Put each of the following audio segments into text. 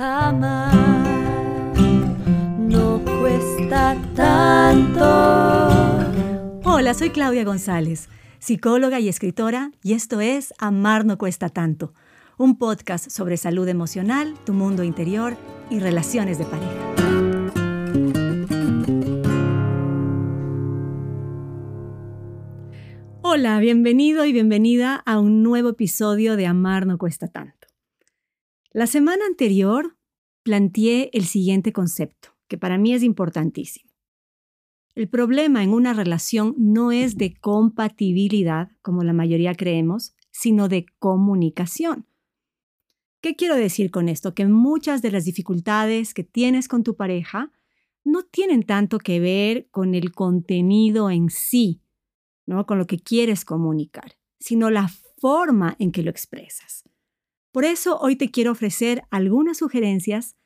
Amar no cuesta tanto. Hola, soy Claudia González, psicóloga y escritora, y esto es Amar no cuesta tanto, un podcast sobre salud emocional, tu mundo interior y relaciones de pareja. Hola, bienvenido y bienvenida a un nuevo episodio de Amar no cuesta tanto. La semana anterior planteé el siguiente concepto, que para mí es importantísimo. El problema en una relación no es de compatibilidad, como la mayoría creemos, sino de comunicación. ¿Qué quiero decir con esto? Que muchas de las dificultades que tienes con tu pareja no tienen tanto que ver con el contenido en sí, ¿no? con lo que quieres comunicar, sino la forma en que lo expresas. Por eso hoy te quiero ofrecer algunas sugerencias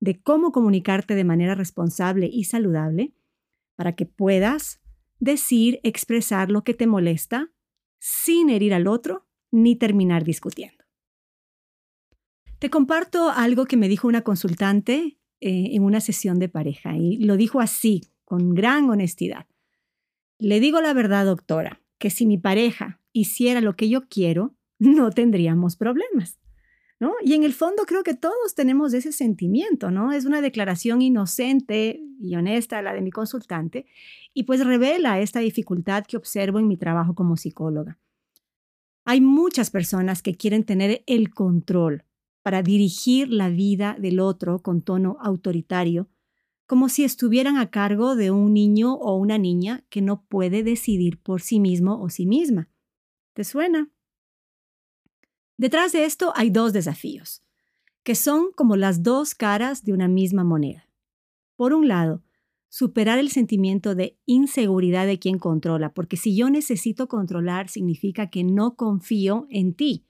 de cómo comunicarte de manera responsable y saludable para que puedas decir, expresar lo que te molesta sin herir al otro ni terminar discutiendo. Te comparto algo que me dijo una consultante eh, en una sesión de pareja y lo dijo así, con gran honestidad. Le digo la verdad, doctora, que si mi pareja hiciera lo que yo quiero, no tendríamos problemas. Y en el fondo creo que todos tenemos ese sentimiento, ¿no? Es una declaración inocente y honesta la de mi consultante y pues revela esta dificultad que observo en mi trabajo como psicóloga. Hay muchas personas que quieren tener el control para dirigir la vida del otro con tono autoritario, como si estuvieran a cargo de un niño o una niña que no puede decidir por sí mismo o sí misma. ¿Te suena? Detrás de esto hay dos desafíos, que son como las dos caras de una misma moneda. Por un lado, superar el sentimiento de inseguridad de quien controla, porque si yo necesito controlar significa que no confío en ti,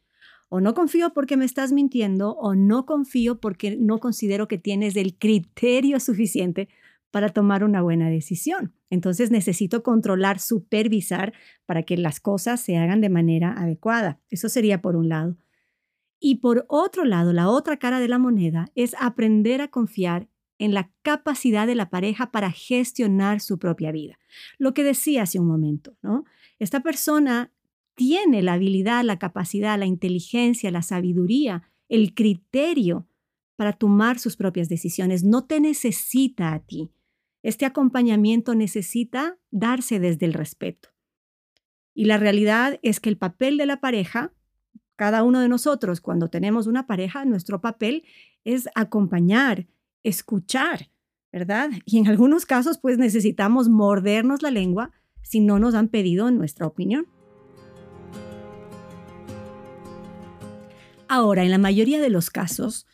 o no confío porque me estás mintiendo, o no confío porque no considero que tienes el criterio suficiente para tomar una buena decisión. Entonces necesito controlar, supervisar para que las cosas se hagan de manera adecuada. Eso sería por un lado. Y por otro lado, la otra cara de la moneda es aprender a confiar en la capacidad de la pareja para gestionar su propia vida. Lo que decía hace un momento, ¿no? Esta persona tiene la habilidad, la capacidad, la inteligencia, la sabiduría, el criterio para tomar sus propias decisiones. No te necesita a ti. Este acompañamiento necesita darse desde el respeto. Y la realidad es que el papel de la pareja, cada uno de nosotros cuando tenemos una pareja, nuestro papel es acompañar, escuchar, ¿verdad? Y en algunos casos pues necesitamos mordernos la lengua si no nos han pedido nuestra opinión. Ahora, en la mayoría de los casos,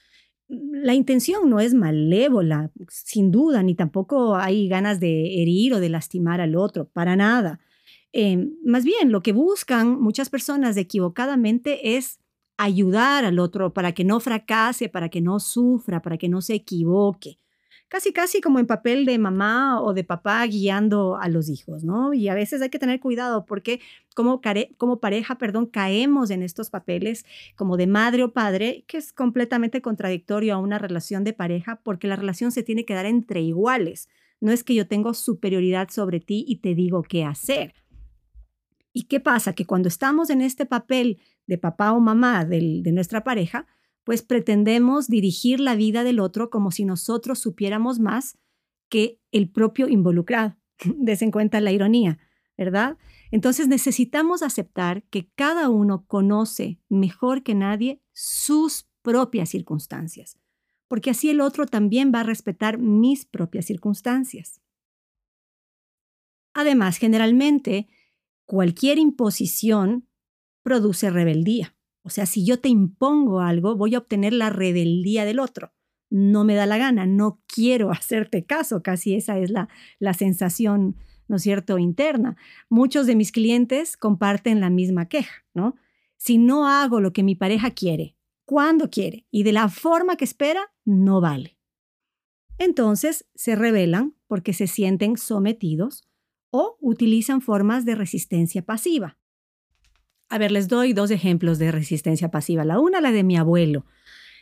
la intención no es malévola, sin duda, ni tampoco hay ganas de herir o de lastimar al otro, para nada. Em, más bien, lo que buscan muchas personas equivocadamente es ayudar al otro para que no fracase, para que no sufra, para que no se equivoque casi casi como en papel de mamá o de papá guiando a los hijos, ¿no? Y a veces hay que tener cuidado porque como, como pareja, perdón, caemos en estos papeles como de madre o padre, que es completamente contradictorio a una relación de pareja porque la relación se tiene que dar entre iguales. No es que yo tengo superioridad sobre ti y te digo qué hacer. ¿Y qué pasa? Que cuando estamos en este papel de papá o mamá de nuestra pareja, pues pretendemos dirigir la vida del otro como si nosotros supiéramos más que el propio involucrado. Des en cuenta la ironía, ¿verdad? Entonces necesitamos aceptar que cada uno conoce mejor que nadie sus propias circunstancias, porque así el otro también va a respetar mis propias circunstancias. Además, generalmente, cualquier imposición produce rebeldía. O sea, si yo te impongo algo, voy a obtener la rebeldía del otro. No me da la gana, no quiero hacerte caso, casi esa es la, la sensación, ¿no es cierto?, interna. Muchos de mis clientes comparten la misma queja, ¿no? Si no hago lo que mi pareja quiere, cuando quiere y de la forma que espera, no vale. Entonces se rebelan porque se sienten sometidos utilizan formas de resistencia pasiva. A ver, les doy dos ejemplos de resistencia pasiva. La una, la de mi abuelo.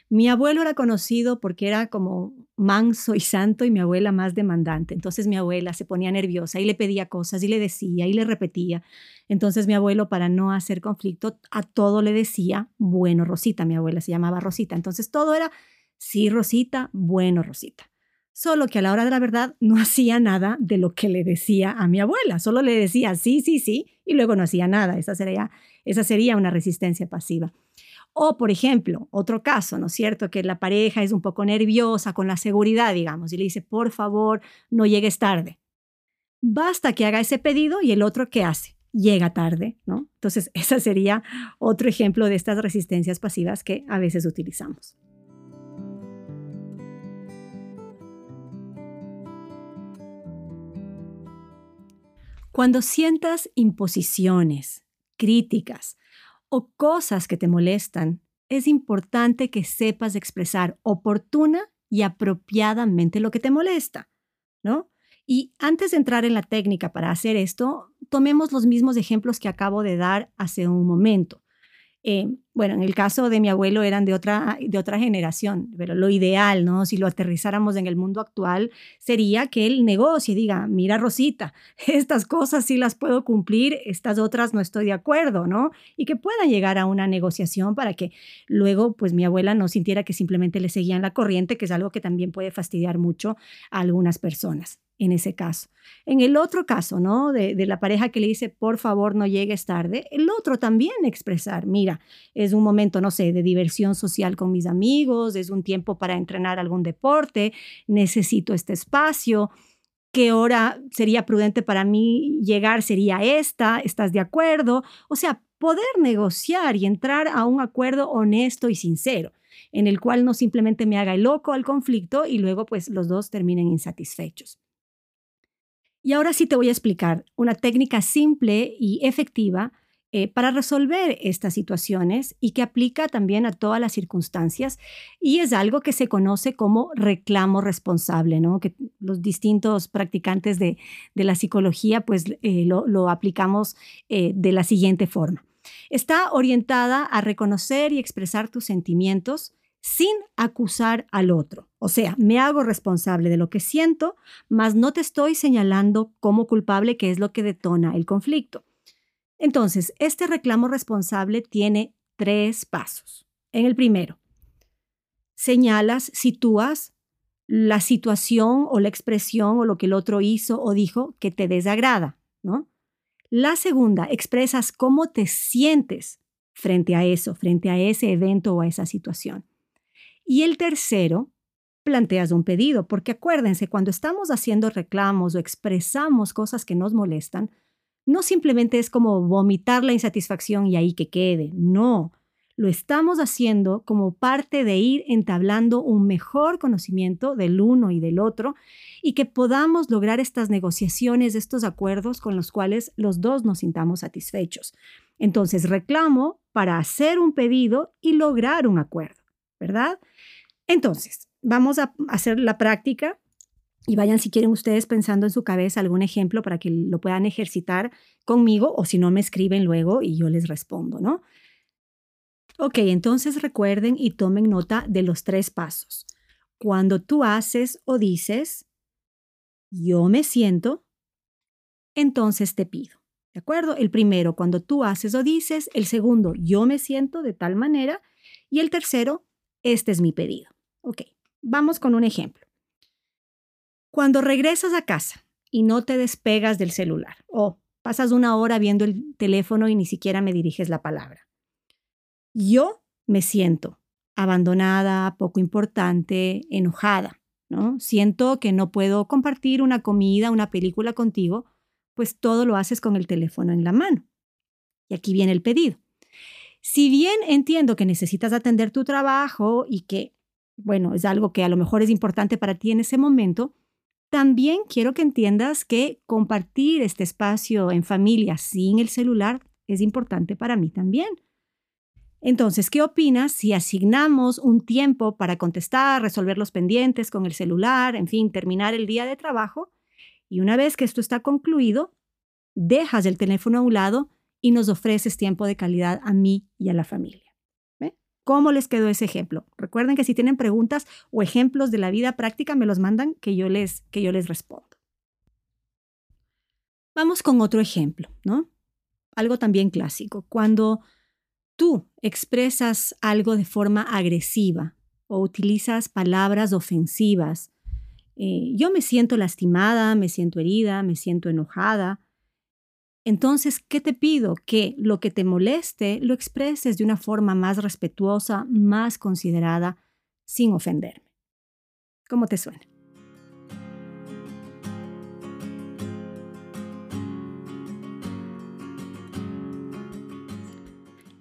Mi abuelo era conocido porque era como manso y santo y mi abuela más demandante. Entonces mi abuela se ponía nerviosa y le pedía cosas y le decía y le repetía. Entonces mi abuelo, para no hacer conflicto, a todo le decía, bueno, Rosita, mi abuela se llamaba Rosita. Entonces todo era, sí, Rosita, bueno, Rosita. Solo que a la hora de la verdad no hacía nada de lo que le decía a mi abuela. Solo le decía sí, sí, sí y luego no hacía nada. Esa sería, esa sería una resistencia pasiva. O, por ejemplo, otro caso, ¿no es cierto? Que la pareja es un poco nerviosa con la seguridad, digamos, y le dice, por favor, no llegues tarde. Basta que haga ese pedido y el otro, ¿qué hace? Llega tarde, ¿no? Entonces, ese sería otro ejemplo de estas resistencias pasivas que a veces utilizamos. Cuando sientas imposiciones, críticas, o cosas que te molestan, es importante que sepas expresar oportuna y apropiadamente lo que te molesta, ¿no? Y antes de entrar en la técnica para hacer esto, tomemos los mismos ejemplos que acabo de dar hace un momento. Eh, bueno, en el caso de mi abuelo eran de otra, de otra generación, pero lo ideal, ¿no? Si lo aterrizáramos en el mundo actual, sería que él negocie, diga, mira Rosita, estas cosas sí las puedo cumplir, estas otras no estoy de acuerdo, ¿no? Y que puedan llegar a una negociación para que luego, pues mi abuela no sintiera que simplemente le seguían la corriente, que es algo que también puede fastidiar mucho a algunas personas en ese caso. En el otro caso, ¿no? De, la pareja que le dice, por favor, no llegues tarde, el otro también expresar, mira, es un momento, no sé, de diversión social con mis amigos, es un tiempo para entrenar algún deporte, necesito este espacio, qué hora sería prudente para mí llegar sería esta, ¿estás de acuerdo? O sea, poder negociar y entrar a un acuerdo honesto y sincero en el cual no simplemente me haga el loco al conflicto y luego pues los dos terminen insatisfechos. Y ahora sí te voy a explicar una técnica simple y efectiva eh, para resolver estas situaciones y que aplica también a todas las circunstancias y es algo que se conoce como reclamo responsable, ¿no? que los distintos practicantes de, la psicología pues eh, lo, aplicamos eh, de la siguiente forma. Está orientada a reconocer y expresar tus sentimientos sin acusar al otro. O sea, me hago responsable de lo que siento, mas no te estoy señalando como culpable, que es lo que detona el conflicto. Entonces, este reclamo responsable tiene tres pasos. En el primero, señalas, sitúas la situación o la expresión o lo que el otro hizo o dijo que te desagrada, ¿no? La segunda, expresas cómo te sientes frente a eso, frente a ese evento o a esa situación. Y el tercero, planteas un pedido, porque acuérdense, cuando estamos haciendo reclamos o expresamos cosas que nos molestan, no simplemente es como vomitar la insatisfacción y ahí que quede, no, lo estamos haciendo como parte de ir entablando un mejor conocimiento del uno y del otro y que podamos lograr estas negociaciones, estos acuerdos con los cuales los dos nos sintamos satisfechos. Entonces, reclamo para hacer un pedido y lograr un acuerdo, ¿verdad? Entonces, vamos a hacer la práctica y vayan si quieren ustedes pensando en su cabeza algún ejemplo para que lo puedan ejercitar conmigo o si no me escriben luego y yo les respondo, ¿no? Ok, entonces recuerden y tomen nota de los tres pasos. Cuando tú haces o dices, yo me siento, entonces te pido. ¿De acuerdo? El primero, cuando tú haces o dices. El segundo, yo me siento de tal manera. Y el tercero, este es mi pedido. Ok, vamos con un ejemplo. Cuando regresas a casa y no te despegas del celular o pasas una hora viendo el teléfono y ni siquiera me diriges la palabra. Yo me siento abandonada, poco importante, enojada, ¿no? Siento que no puedo compartir una comida, una película contigo, pues todo lo haces con el teléfono en la mano. Y aquí viene el pedido. Si bien entiendo que necesitas atender tu trabajo y que bueno, es algo que a lo mejor es importante para ti en ese momento, también quiero que entiendas que compartir este espacio en familia sin el celular es importante para mí también. Entonces, ¿qué opinas si asignamos un tiempo para contestar, resolver los pendientes con el celular, en fin, terminar el día de trabajo? Y una vez que esto está concluido, dejas el teléfono a un lado y nos ofreces tiempo de calidad a mí y a la familia. ¿Cómo les quedó ese ejemplo? Recuerden que si tienen preguntas o ejemplos de la vida práctica, me los mandan que yo les, que yo les respondo. Vamos con otro ejemplo, ¿no? Algo también clásico. Cuando tú expresas algo de forma agresiva o utilizas palabras ofensivas, eh, yo me siento lastimada, me siento herida, me siento enojada, entonces, ¿qué te pido? Que lo que te moleste lo expreses de una forma más respetuosa, más considerada, sin ofenderme. ¿Cómo te suena?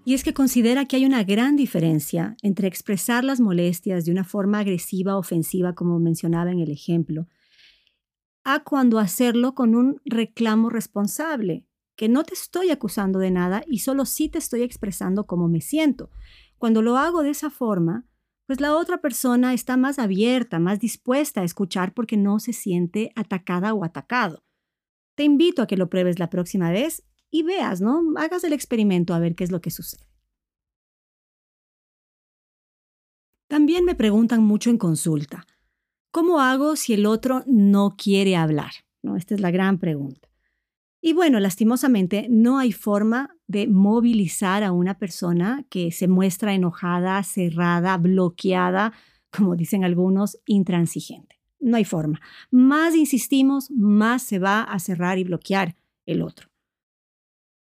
Y es que considera que hay una gran diferencia entre expresar las molestias de una forma agresiva, ofensiva, como mencionaba en el ejemplo, a cuando hacerlo con un reclamo responsable, que no te estoy acusando de nada y solo sí te estoy expresando cómo me siento. Cuando lo hago de esa forma, pues la otra persona está más abierta, más dispuesta a escuchar porque no se siente atacada o atacado. Te invito a que lo pruebes la próxima vez y veas, ¿no? Hagas el experimento a ver qué es lo que sucede. También me preguntan mucho en consulta, ¿cómo hago si el otro no quiere hablar? ¿No? Esta es la gran pregunta. Y bueno, lastimosamente no hay forma de movilizar a una persona que se muestra enojada, cerrada, bloqueada, como dicen algunos, intransigente. No hay forma. Más insistimos, más se va a cerrar y bloquear el otro.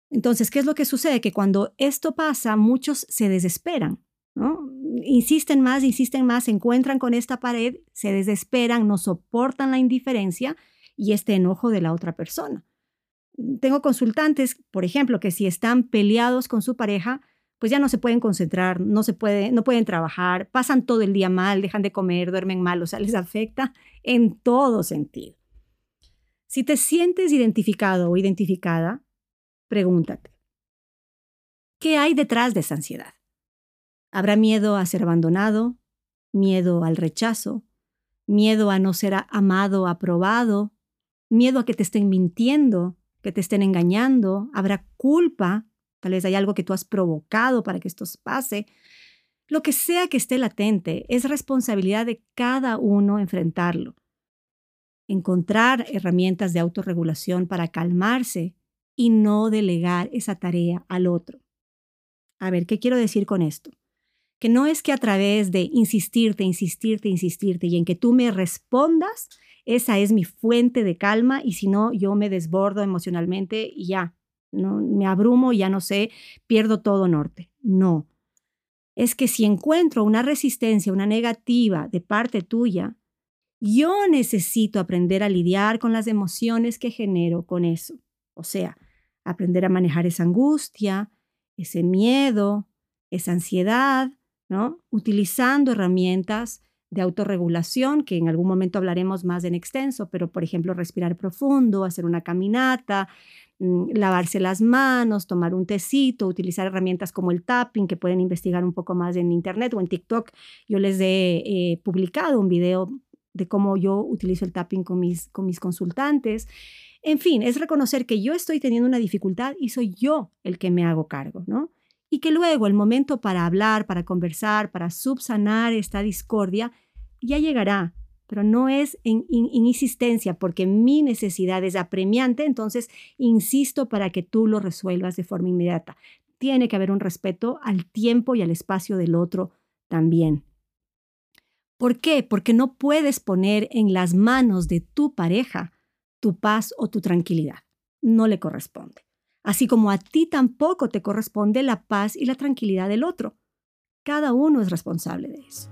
Entonces, ¿qué es lo que sucede? Que cuando esto pasa, muchos se desesperan, ¿no? Insisten más, insisten más, se encuentran con esta pared, se desesperan, no soportan la indiferencia y este enojo de la otra persona tengo consultantes, por ejemplo, que si están peleados con su pareja, pues ya no se pueden concentrar, no se no pueden trabajar, pasan todo el día mal, dejan de comer, duermen mal, o sea, les afecta en todo sentido. Si te sientes identificado o identificada, pregúntate, ¿qué hay detrás de esa ansiedad? ¿Habrá miedo a ser abandonado? ¿Miedo al rechazo? ¿Miedo a no ser amado, aprobado? ¿Miedo a que te estén mintiendo? Que te estén engañando, habrá culpa, tal vez hay algo que tú has provocado para que esto pase. Lo que sea que esté latente, es responsabilidad de cada uno enfrentarlo. Encontrar herramientas de autorregulación para calmarse y no delegar esa tarea al otro. A ver, ¿qué quiero decir con esto? Que no es que a través de insistirte, insistirte, insistirte y en que tú me respondas, esa es mi fuente de calma y si no, yo me desbordo emocionalmente y ya, no, me abrumo ya no sé, pierdo todo norte. No. Es que si encuentro una resistencia, una negativa de parte tuya, yo necesito aprender a lidiar con las emociones que genero con eso. O sea, aprender a manejar esa angustia, ese miedo, esa ansiedad, ¿no? Utilizando herramientas de autorregulación, que en algún momento hablaremos más en extenso, pero por ejemplo respirar profundo, hacer una caminata, mm, lavarse las manos, tomar un tecito, utilizar herramientas como el tapping, que pueden investigar un poco más en internet o en TikTok. Yo les he eh, publicado un video de cómo yo utilizo el tapping con mis, con mis consultantes. En fin, es reconocer que yo estoy teniendo una dificultad y soy yo el que me hago cargo, ¿no? Y que luego el momento para hablar, para conversar, para subsanar esta discordia, ya llegará, pero no es en, insistencia porque mi necesidad es apremiante, entonces insisto para que tú lo resuelvas de forma inmediata. Tiene que haber un respeto al tiempo y al espacio del otro también. ¿Por qué? Porque no puedes poner en las manos de tu pareja tu paz o tu tranquilidad. No le corresponde así como a ti tampoco te corresponde la paz y la tranquilidad del otro. Cada uno es responsable de eso.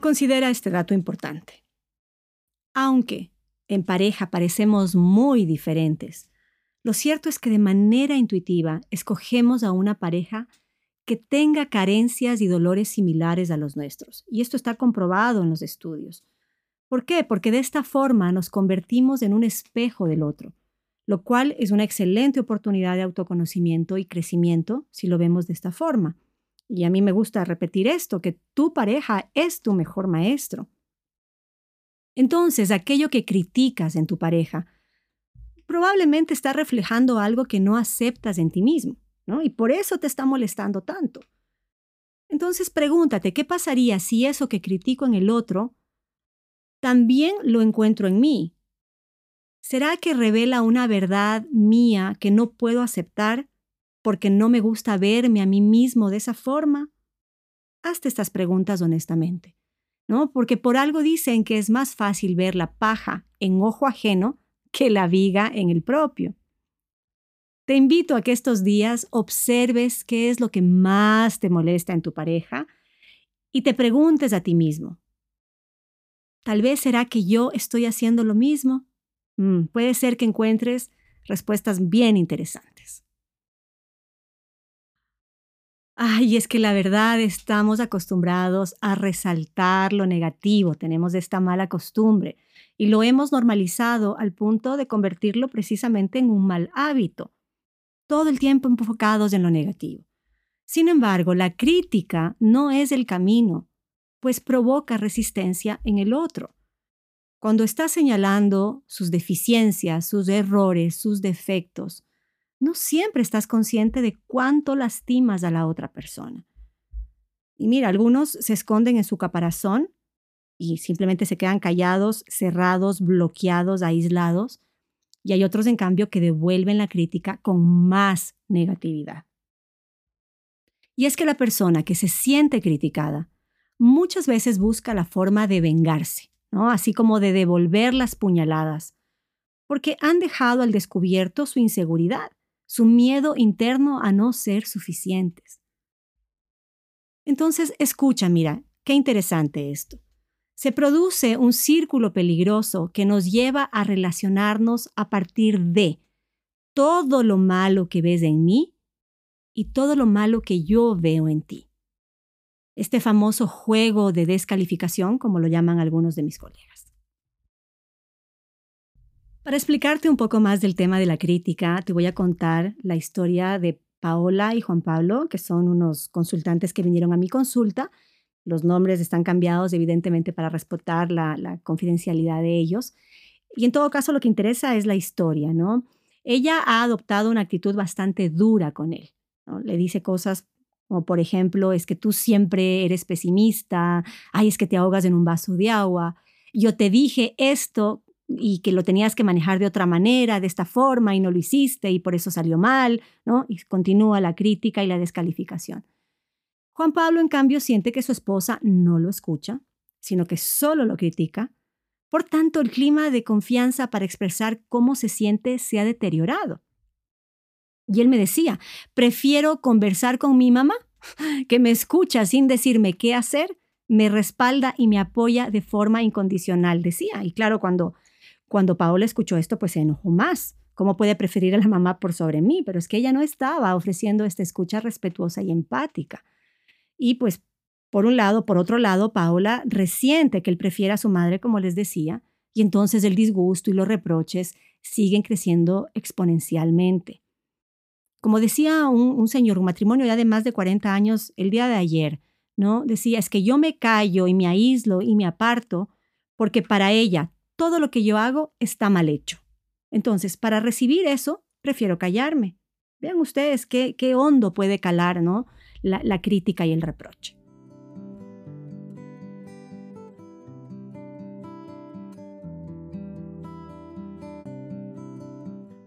Considera este dato importante. Aunque en pareja parecemos muy diferentes, lo cierto es que de manera intuitiva escogemos a una pareja que tenga carencias y dolores similares a los nuestros. Y esto está comprobado en los estudios. ¿Por qué? Porque de esta forma nos convertimos en un espejo del otro, lo cual es una excelente oportunidad de autoconocimiento y crecimiento si lo vemos de esta forma. Y a mí me gusta repetir esto, que tu pareja es tu mejor maestro. Entonces, aquello que criticas en tu pareja probablemente está reflejando algo que no aceptas en ti mismo, ¿no? Y por eso te está molestando tanto. Entonces pregúntate, ¿qué pasaría si eso que critico en el otro también lo encuentro en mí? ¿Será que revela una verdad mía que no puedo aceptar porque no me gusta verme a mí mismo de esa forma? Hazte estas preguntas honestamente, ¿no? Porque por algo dicen que es más fácil ver la paja en ojo ajeno que la viga en el propio. Te invito a que estos días observes qué es lo que más te molesta en tu pareja y te preguntes a ti mismo, tal vez será que yo estoy haciendo lo mismo. Mm, puede ser que encuentres respuestas bien interesantes. Ay, es que la verdad estamos acostumbrados a resaltar lo negativo, tenemos esta mala costumbre y lo hemos normalizado al punto de convertirlo precisamente en un mal hábito todo el tiempo enfocados en lo negativo. Sin embargo, la crítica no es el camino, pues provoca resistencia en el otro. Cuando estás señalando sus deficiencias, sus errores, sus defectos, no siempre estás consciente de cuánto lastimas a la otra persona. Y mira, algunos se esconden en su caparazón y simplemente se quedan callados, cerrados, bloqueados, aislados, y hay otros, en cambio, que devuelven la crítica con más negatividad. Y es que la persona que se siente criticada muchas veces busca la forma de vengarse, ¿no? así como de devolver las puñaladas, porque han dejado al descubierto su inseguridad, su miedo interno a no ser suficientes. Entonces, escucha, mira, qué interesante esto se produce un círculo peligroso que nos lleva a relacionarnos a partir de todo lo malo que ves en mí y todo lo malo que yo veo en ti. Este famoso juego de descalificación, como lo llaman algunos de mis colegas. Para explicarte un poco más del tema de la crítica, te voy a contar la historia de Paola y Juan Pablo, que son unos consultantes que vinieron a mi consulta los nombres están cambiados, evidentemente, para respetar la, confidencialidad de ellos. Y en todo caso, lo que interesa es la historia, ¿no? Ella ha adoptado una actitud bastante dura con él. Le dice cosas como, por ejemplo, es que tú siempre eres pesimista, ay, es que te ahogas en un vaso de agua. Yo te dije esto y que lo tenías que manejar de otra manera, de esta forma, y no lo hiciste y por eso salió mal, ¿no? Y continúa la crítica y la descalificación. Juan Pablo, en cambio, siente que su esposa no lo escucha, sino que solo lo critica. Por tanto, el clima de confianza para expresar cómo se siente se ha deteriorado. Y él me decía, prefiero conversar con mi mamá, que me escucha sin decirme qué hacer, me respalda y me apoya de forma incondicional, decía. Y claro, cuando, cuando Paola escuchó esto, pues se enojó más. ¿Cómo puede preferir a la mamá por sobre mí? Pero es que ella no estaba ofreciendo esta escucha respetuosa y empática. Y pues, por un lado, por otro lado, Paola resiente que él prefiera a su madre, como les decía, y entonces el disgusto y los reproches siguen creciendo exponencialmente. Como decía un, señor, un matrimonio ya de más de 40 años el día de ayer, ¿no? Decía, es que yo me callo y me aíslo y me aparto porque para ella todo lo que yo hago está mal hecho. Entonces, para recibir eso, prefiero callarme. Vean ustedes qué, qué hondo puede calar, ¿no? La, crítica y el reproche.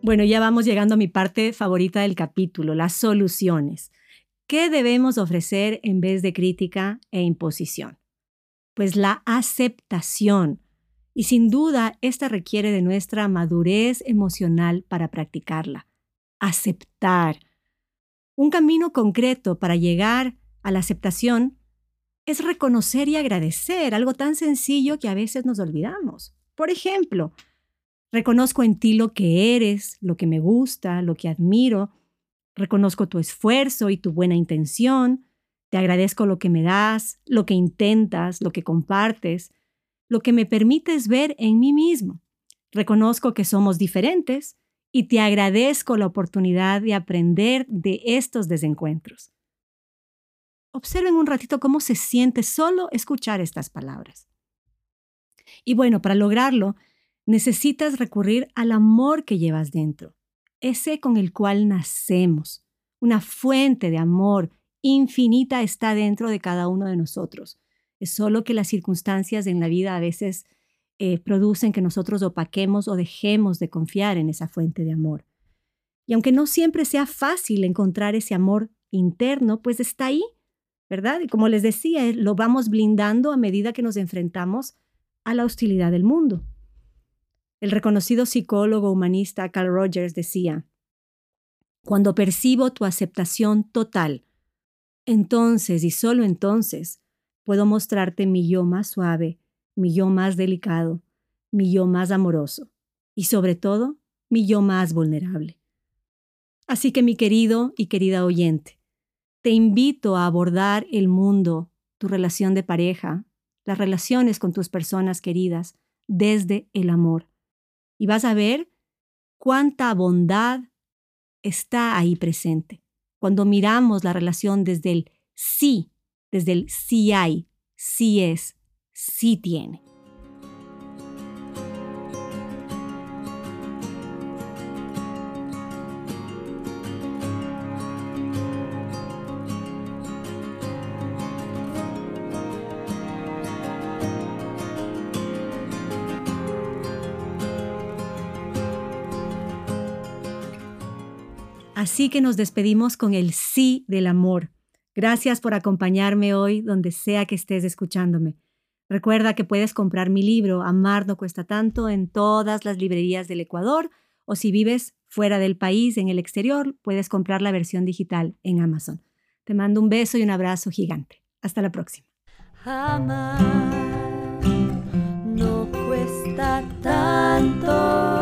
Bueno, ya vamos llegando a mi parte favorita del capítulo, las soluciones. ¿Qué debemos ofrecer en vez de crítica e imposición? Pues la aceptación. Y sin duda, esta requiere de nuestra madurez emocional para practicarla. Aceptar, un camino concreto para llegar a la aceptación es reconocer y agradecer, algo tan sencillo que a veces nos olvidamos. Por ejemplo, reconozco en ti lo que eres, lo que me gusta, lo que admiro, reconozco tu esfuerzo y tu buena intención, te agradezco lo que me das, lo que intentas, lo que compartes, lo que me permites ver en mí mismo. Reconozco que somos diferentes y te agradezco la oportunidad de aprender de estos desencuentros. Observen un ratito cómo se siente solo escuchar estas palabras. Y bueno, para lograrlo, necesitas recurrir al amor que llevas dentro, ese con el cual nacemos. Una fuente de amor infinita está dentro de cada uno de nosotros. Es solo que las circunstancias en la vida a veces eh, producen que nosotros opaquemos o dejemos de confiar en esa fuente de amor. Y aunque no siempre sea fácil encontrar ese amor interno, pues está ahí, ¿verdad? Y como les decía, eh, lo vamos blindando a medida que nos enfrentamos a la hostilidad del mundo. El reconocido psicólogo humanista Carl Rogers decía, cuando percibo tu aceptación total, entonces y solo entonces puedo mostrarte mi yo más suave, mi yo más delicado, mi yo más amoroso y sobre todo mi yo más vulnerable. Así que mi querido y querida oyente, te invito a abordar el mundo, tu relación de pareja, las relaciones con tus personas queridas desde el amor. Y vas a ver cuánta bondad está ahí presente. Cuando miramos la relación desde el sí, desde el sí hay, sí es, sí tiene. Así que nos despedimos con el sí del amor. Gracias por acompañarme hoy donde sea que estés escuchándome. Recuerda que puedes comprar mi libro Amar no cuesta tanto en todas las librerías del Ecuador o si vives fuera del país, en el exterior, puedes comprar la versión digital en Amazon. Te mando un beso y un abrazo gigante. Hasta la próxima. no cuesta tanto.